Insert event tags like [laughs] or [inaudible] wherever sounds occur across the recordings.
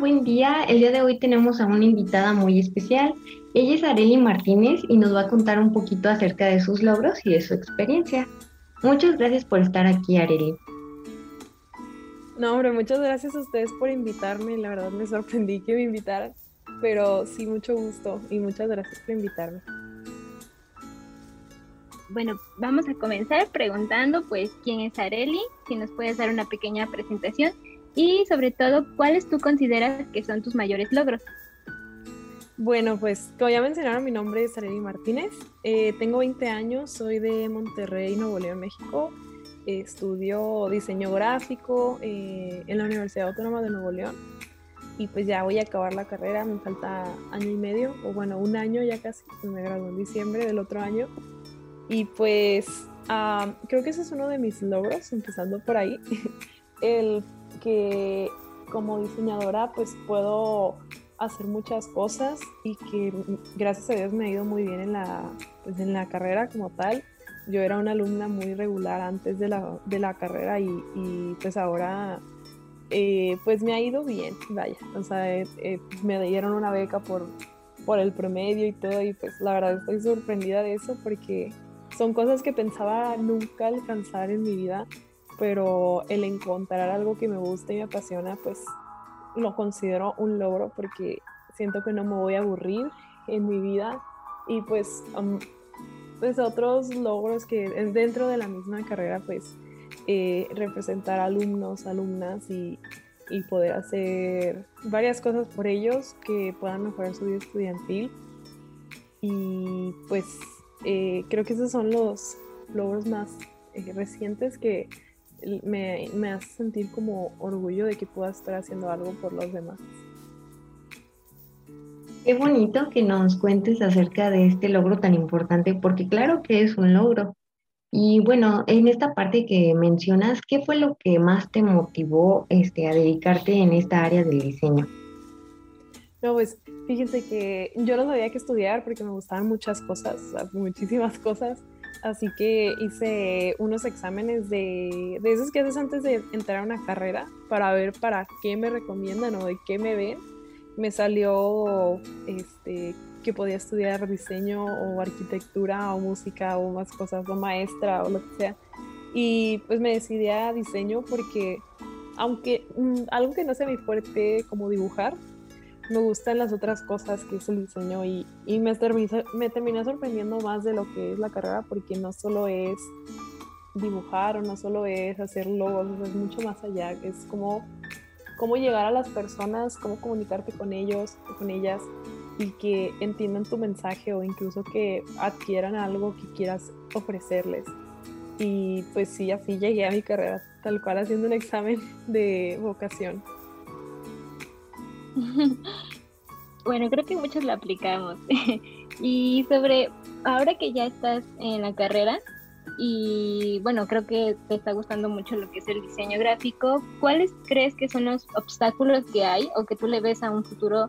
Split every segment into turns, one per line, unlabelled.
buen día. El día de hoy tenemos a una invitada muy especial. Ella es Areli Martínez y nos va a contar un poquito acerca de sus logros y de su experiencia. Muchas gracias por estar aquí, Areli.
No, hombre, muchas gracias a ustedes por invitarme. La verdad me sorprendí que me invitaran, pero sí, mucho gusto y muchas gracias por invitarme.
Bueno, vamos a comenzar preguntando pues quién es Areli, si nos puedes dar una pequeña presentación y sobre todo, ¿cuáles tú consideras que son tus mayores logros?
Bueno, pues como ya mencionaron, mi nombre es Arely Martínez, eh, tengo 20 años, soy de Monterrey, Nuevo León, México, estudio diseño gráfico eh, en la Universidad Autónoma de Nuevo León. Y pues ya voy a acabar la carrera, me falta año y medio, o bueno, un año ya casi, pues me gradué en diciembre del otro año. Y pues ah, creo que ese es uno de mis logros, empezando por ahí, [laughs] el que como diseñadora pues puedo hacer muchas cosas y que gracias a Dios me ha ido muy bien en la, pues, en la carrera como tal. Yo era una alumna muy regular antes de la, carrera y, pues ahora eh, pues me ha ido bien, vaya. O sea, me dieron una beca por, por el promedio y todo y pues la verdad estoy sorprendida de eso porque son cosas que pensaba nunca alcanzar en mi vida pero el encontrar algo que me gusta y me apasiona, pues lo considero un logro porque siento que no me voy a aburrir en mi vida y pues, pues otros logros que es dentro de la misma carrera, pues eh, representar alumnos, alumnas y, y poder hacer varias cosas por ellos que puedan mejorar su vida estudiantil. Y pues eh, creo que esos son los logros más eh, recientes que me, me hace sentir como orgullo de que pueda estar haciendo algo por los demás.
Qué bonito que nos cuentes acerca de este logro tan importante, porque claro que es un logro. Y bueno, en esta parte que mencionas, ¿qué fue lo que más te motivó este, a dedicarte en esta área del diseño?
No, pues fíjense que yo no sabía qué estudiar porque me gustaban muchas cosas, muchísimas cosas. Así que hice unos exámenes de, de esos que haces antes de entrar a una carrera para ver para qué me recomiendan o de qué me ven. Me salió este, que podía estudiar diseño o arquitectura o música o más cosas, o maestra o lo que sea. Y pues me decidí a diseño porque, aunque mm, algo que no sea mi fuerte como dibujar, me gustan las otras cosas que es el diseño y, y me, terminé, me sorprendiendo más de lo que es la carrera porque no solo es dibujar o no solo es hacer logos, es mucho más allá, es como cómo llegar a las personas, cómo comunicarte con ellos o con ellas y que entiendan tu mensaje o incluso que adquieran algo que quieras ofrecerles. Y pues sí, así llegué a mi carrera, tal cual haciendo un examen de vocación. [laughs]
Bueno, creo que muchos lo aplicamos. [laughs] y sobre, ahora que ya estás en la carrera y bueno, creo que te está gustando mucho lo que es el diseño gráfico, ¿cuáles crees que son los obstáculos que hay o que tú le ves a un futuro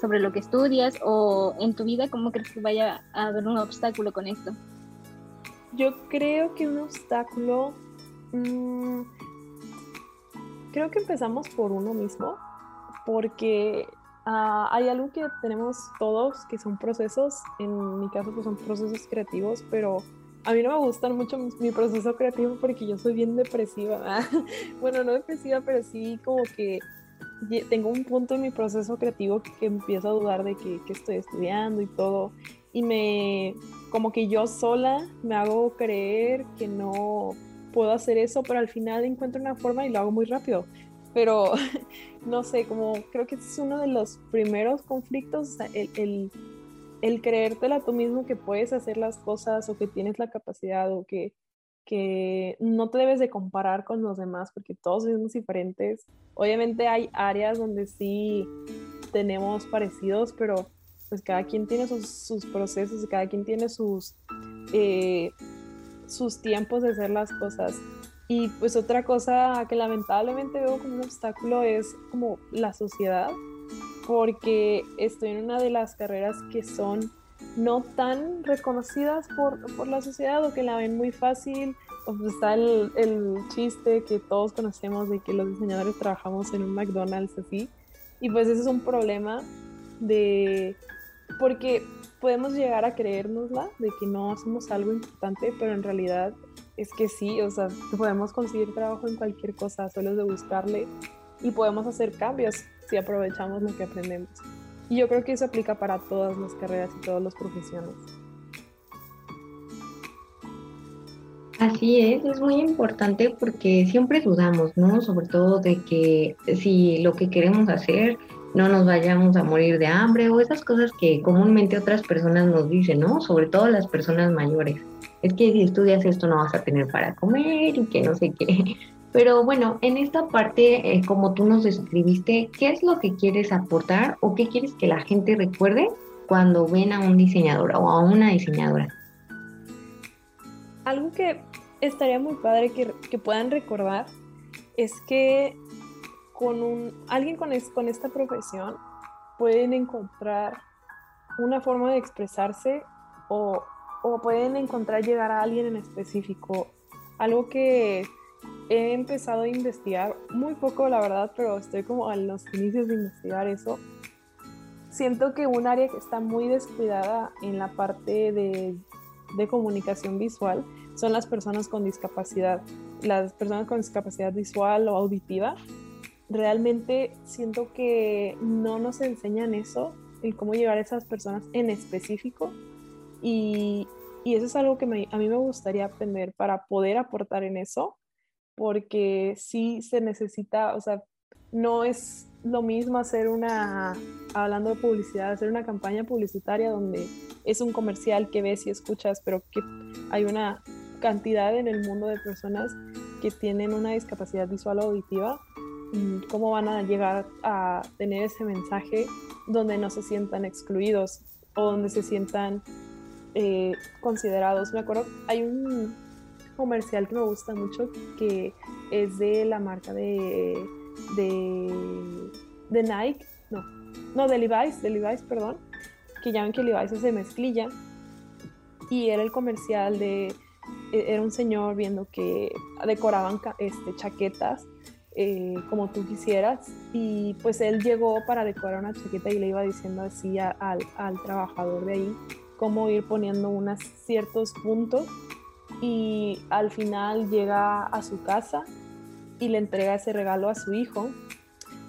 sobre lo que estudias o en tu vida, cómo crees que vaya a haber un obstáculo con esto?
Yo creo que un obstáculo, mm, creo que empezamos por uno mismo porque ah, hay algo que tenemos todos que son procesos, en mi caso pues son procesos creativos, pero a mí no me gusta mucho mi, proceso creativo porque yo soy bien depresiva. [laughs] bueno, no depresiva, pero sí como que tengo un punto en mi proceso creativo que, empiezo a dudar de que, que, estoy estudiando y todo. Y me, como que yo sola me hago creer que no puedo hacer eso, pero al final encuentro una forma y lo hago muy rápido pero [laughs] no sé, como creo que es uno de los primeros conflictos, el, el, el creértela tú mismo que puedes hacer las cosas o que tienes la capacidad o que, que no te debes de comparar con los demás porque todos somos diferentes. Obviamente hay áreas donde sí tenemos parecidos, pero pues cada quien tiene sus, sus procesos, cada quien tiene sus, eh, sus tiempos de hacer las cosas. Y pues otra cosa que lamentablemente veo como un obstáculo es como la sociedad, porque estoy en una de las carreras que son no tan reconocidas por, por la sociedad o que la ven muy fácil. Pues está el, el, chiste que todos conocemos de que los diseñadores trabajamos en un McDonald's así. Y pues ese es un problema de, porque podemos llegar a creérnosla de que no hacemos algo importante, pero en realidad es que sí, o sea, podemos conseguir trabajo en cualquier cosa, solo es de buscarle y podemos hacer cambios si aprovechamos lo que aprendemos. Y yo creo que eso aplica para todas las carreras y todas las profesiones.
Así es, es muy importante porque siempre dudamos, ¿no? Sobre todo de que si lo que queremos hacer no nos vayamos a morir de hambre o esas cosas que comúnmente otras personas nos dicen, ¿no? Sobre todo las personas mayores. Es que si estudias esto no vas a tener para comer y que no sé qué. [laughs] Pero bueno, en esta parte, eh, como tú nos describiste, ¿qué es lo que quieres aportar o qué quieres que la gente recuerde cuando ven a un diseñador o a una diseñadora?
Algo que estaría muy padre que, puedan recordar es que con un, alguien con, con esta profesión pueden encontrar una forma de expresarse o, o pueden encontrar llegar a alguien en específico. Algo que he empezado a investigar, muy poco la verdad, pero estoy como a los inicios de investigar eso. Siento que un área que está muy descuidada en la parte de, de comunicación visual son las personas con discapacidad. Las personas con discapacidad visual o auditiva, realmente siento que no nos enseñan eso, el cómo llegar a esas personas en específico. Y, y eso es algo que a mí me gustaría aprender para poder aportar en eso porque sí se necesita, o sea, no es lo mismo hacer una, hablando de publicidad, hacer una campaña publicitaria donde es un comercial que ves y escuchas, pero que hay una cantidad en el mundo de personas que tienen una discapacidad visual o auditiva, cómo van a llegar a tener ese mensaje donde no se sientan excluidos o donde se sientan eh, considerados. Me acuerdo, hay un comercial que me gusta mucho que es de la marca de, de, Nike, no, no, de Levi's, de Levi's, perdón, que llaman que Levi's es de mezclilla y era el comercial de, e, era un señor viendo que decoraban este, chaquetas eh, como tú quisieras y pues él llegó para decorar una chaqueta y le iba diciendo así al, al trabajador de ahí cómo ir poniendo unos ciertos puntos y al final llega a su casa y le entrega ese regalo a su hijo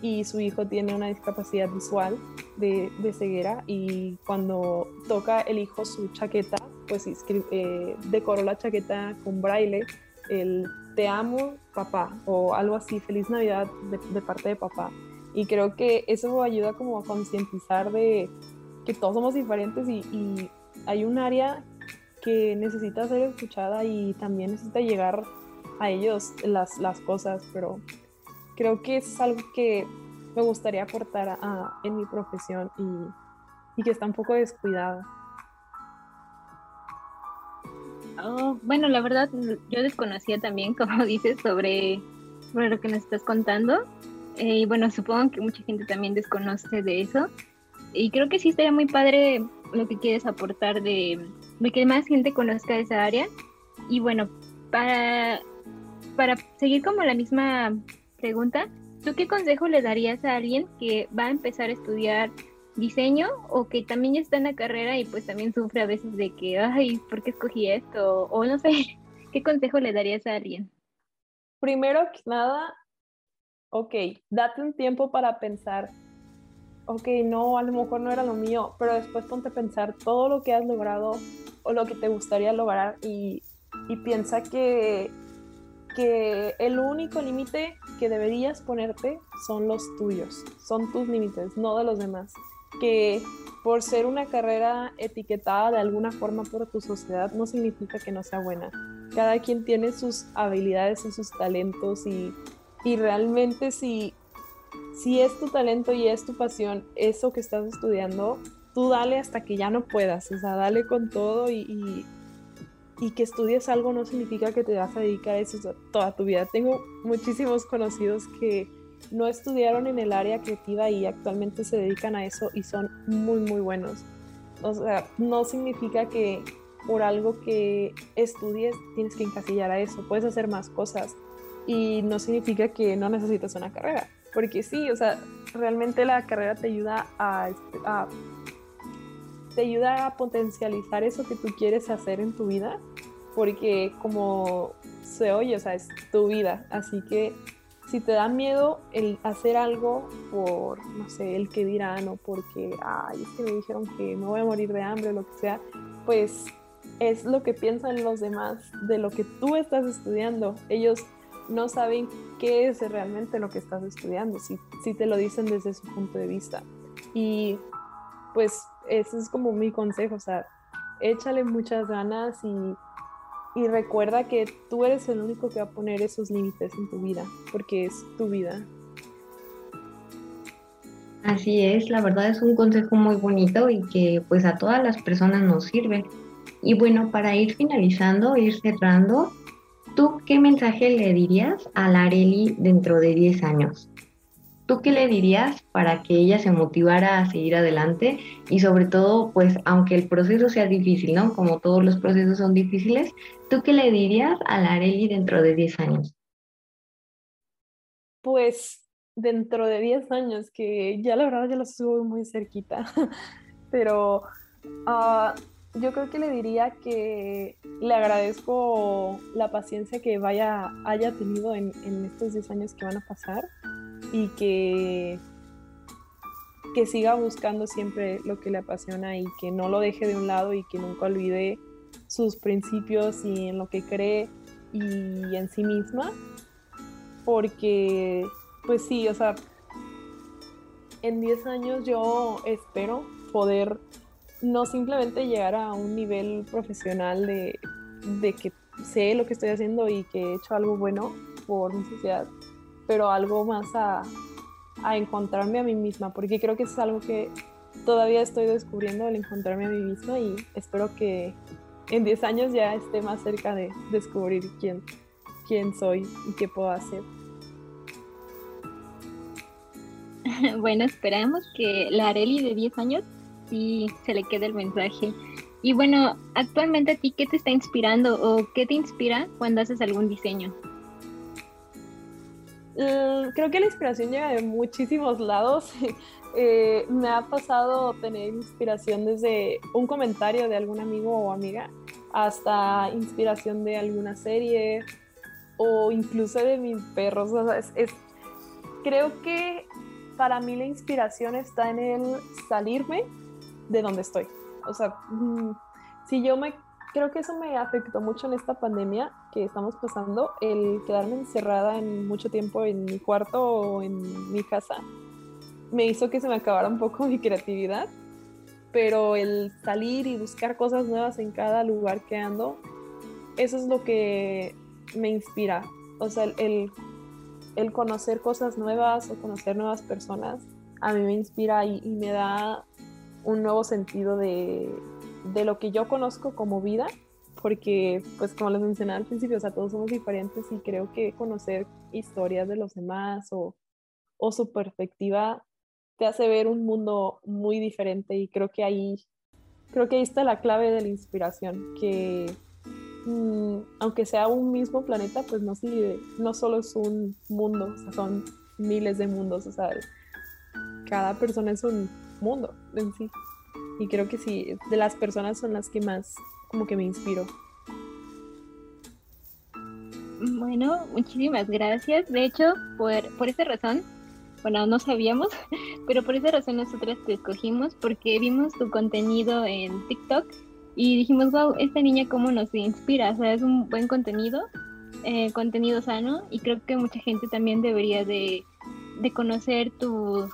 y su hijo tiene una discapacidad visual de, ceguera y cuando toca el hijo su chaqueta, pues eh, decoró la chaqueta con braille, el te amo papá o algo así, feliz Navidad de, parte de papá. Y creo que eso ayuda como a concientizar de que todos somos diferentes y, y hay un área que necesita ser escuchada y también necesita llegar a ellos las, las cosas, pero creo que es algo que me gustaría aportar a, en mi profesión y, y, que está un poco descuidado.
Oh, bueno, la verdad, yo desconocía también, [laughs] como dices, sobre, sobre lo que nos estás contando. Eh, y bueno, supongo que mucha gente también desconoce de eso. Y creo que sí estaría muy padre lo que quieres aportar de, que más gente conozca esa área. Y bueno, para, para seguir como la misma pregunta, ¿tú qué consejo le darías a alguien que va a empezar a estudiar diseño o que también ya está en la carrera y pues también sufre a veces de que, ay, ¿por qué escogí esto? O no sé, [laughs] ¿qué consejo le darías a alguien?
Primero que nada, ok, date un tiempo para pensar ok, no, a lo mejor no era lo mío, pero después ponte a pensar todo lo que has logrado o lo que te gustaría lograr y, piensa que, que el único límite que deberías ponerte son los tuyos, son tus límites, no de los demás. Que por ser una carrera etiquetada de alguna forma por tu sociedad no significa que no sea buena. Cada quien tiene sus habilidades y sus talentos y, y realmente si si es tu talento y es tu pasión, eso que estás estudiando, tú dale hasta que ya no puedas, o sea, dale con todo y, que estudies algo no significa que te vas a dedicar a eso toda tu vida. Tengo muchísimos conocidos que no estudiaron en el área creativa y actualmente se dedican a eso y son muy, muy buenos. O sea, no significa que por algo que estudies tienes que encasillar a eso, puedes hacer más cosas y no significa que no necesitas una carrera porque sí, o sea, realmente la carrera te ayuda a, te ayuda a potencializar eso que tú quieres hacer en tu vida, porque como se oye, o sea, es tu vida, así que si te da miedo el hacer algo por, no sé, el que dirán o porque, ay, es que me dijeron que me voy a morir de hambre o lo que sea, pues es lo que piensan los demás de lo que tú estás estudiando. Ellos no saben qué es realmente lo que estás estudiando, si, si te lo dicen desde su punto de vista. Y pues ese es como mi consejo, o sea, échale muchas ganas y, y recuerda que tú eres el único que va a poner esos límites en tu vida, porque es tu vida.
Así es, la verdad es un consejo muy bonito y que pues a todas las personas nos sirve. Y bueno, para ir finalizando, ir cerrando, ¿tú qué mensaje le dirías a la Areli dentro de 10 años? ¿Tú qué le dirías para que ella se motivara a seguir adelante? Y sobre todo, pues, aunque el proceso sea difícil, ¿no? Como todos los procesos son difíciles, ¿tú qué le dirías a la Areli dentro de 10 años?
Pues, dentro de 10 años, que ya la verdad ya lo subo muy cerquita, [laughs] pero uh, yo creo que le diría que le agradezco la paciencia que vaya, haya tenido en, en estos 10 años que van a pasar y que, que siga buscando siempre lo que le apasiona y que no lo deje de un lado y que nunca olvide sus principios y en lo que cree y en sí misma. Porque, pues sí, o sea, en 10 años yo espero poder no simplemente llegar a un nivel profesional de, de que sé lo que estoy haciendo y que he hecho algo bueno por mi sociedad, pero algo más a, a encontrarme a mí misma, porque creo que es algo que todavía estoy descubriendo, el encontrarme a mí misma y espero que en 10 años ya esté más cerca de descubrir quién, quién soy y qué puedo hacer. [laughs]
Bueno, esperamos que la Areli de 10 años se le quede el mensaje. Y bueno, actualmente a ti, ¿qué te está inspirando o qué te inspira cuando haces algún diseño?
Mm, creo que la inspiración llega de muchísimos lados. [laughs] Eh, me ha pasado tener inspiración desde un comentario de algún amigo o amiga hasta inspiración de alguna serie o incluso de mis perros. es, creo que para mí la inspiración está en el salirme de donde estoy. O sea, mm, si yo me creo que eso me afectó mucho en esta pandemia que estamos pasando, el quedarme encerrada en mucho tiempo en mi cuarto o en mi casa, me hizo que se me acabara un poco [laughs] mi creatividad, pero el salir y buscar cosas nuevas en cada lugar que ando, eso es lo que me inspira, o sea, el, el conocer cosas nuevas o conocer nuevas personas, a mí me inspira y, y me da un nuevo sentido de, de lo que yo conozco como vida, porque pues como les mencionaba al principio, o sea, todos somos diferentes y creo que conocer historias de los demás o, o su perspectiva te hace ver un mundo muy diferente y creo que ahí, creo que ahí está la clave de la inspiración, que mm, aunque sea un mismo planeta, pues no, si, no solo es un mundo, son miles de mundos, o sea, cada persona es un mundo en sí. Y creo que sí, de las personas son las que más como que me inspiro.
Bueno, muchísimas gracias. De hecho, por, por esa razón, bueno, no sabíamos, [laughs] pero por esa razón nosotras te escogimos porque vimos tu contenido en TikTok y dijimos, wow, esta niña cómo nos inspira, o sea, es un buen contenido, eh, contenido sano y creo que mucha gente también debería de, de conocer tu,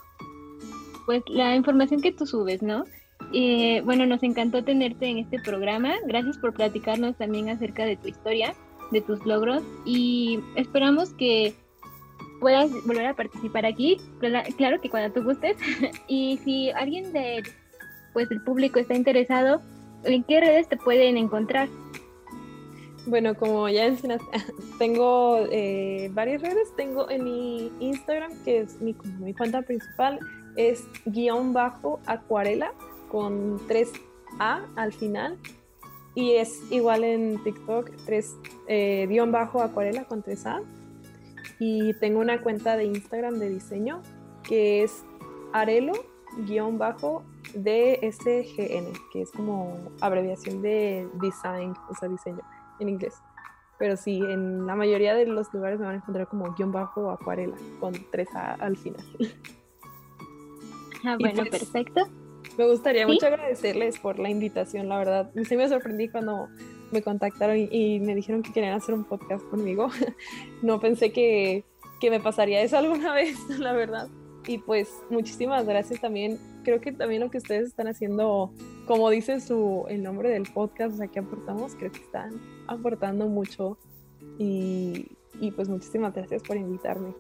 pues la información que tú subes, ¿no? Eh, bueno, nos encantó tenerte en este programa. Gracias por platicarnos también acerca de tu historia, de tus logros y esperamos que puedas volver a participar aquí. Claro que cuando tú gustes. [laughs] y si alguien de pues el público está interesado, ¿en qué redes te pueden encontrar?
Bueno, como ya [laughs] tengo eh, varias redes. Tengo en mi Instagram, que es mi, mi cuenta principal, es guion bajo acuarela con 3A al final. Y es igual en TikTok, 3 eh, bajo acuarela con 3A. y tengo una cuenta de Instagram de diseño que es arelo-dsgn, que es como abreviación de design, o sea, diseño en inglés. Pero sí, en la mayoría de los lugares me van a encontrar como guion bajo acuarela, con tres A al final. [laughs]
Ah, bueno, pues, perfecto.
Me gustaría mucho agradecerles por la invitación, la verdad. Sí me sorprendí cuando me contactaron y, me dijeron que querían hacer un podcast conmigo. [laughs] no pensé que, que me pasaría eso alguna [laughs] vez, la verdad. Y pues muchísimas gracias también. Creo que también lo que ustedes están haciendo, como dice su, el nombre del podcast, o sea, que aportamos, creo que están aportando mucho. Y, y pues muchísimas gracias por invitarme.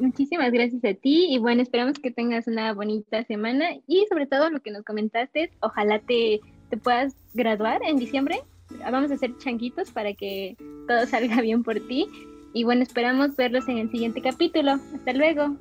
Muchísimas gracias a ti y bueno, esperamos que tengas una bonita semana y sobre todo lo que nos comentaste, ojalá te, te puedas graduar en diciembre. Vamos a hacer changuitos para que todo salga [laughs] bien por ti y bueno, esperamos verlos en el siguiente capítulo. Hasta luego.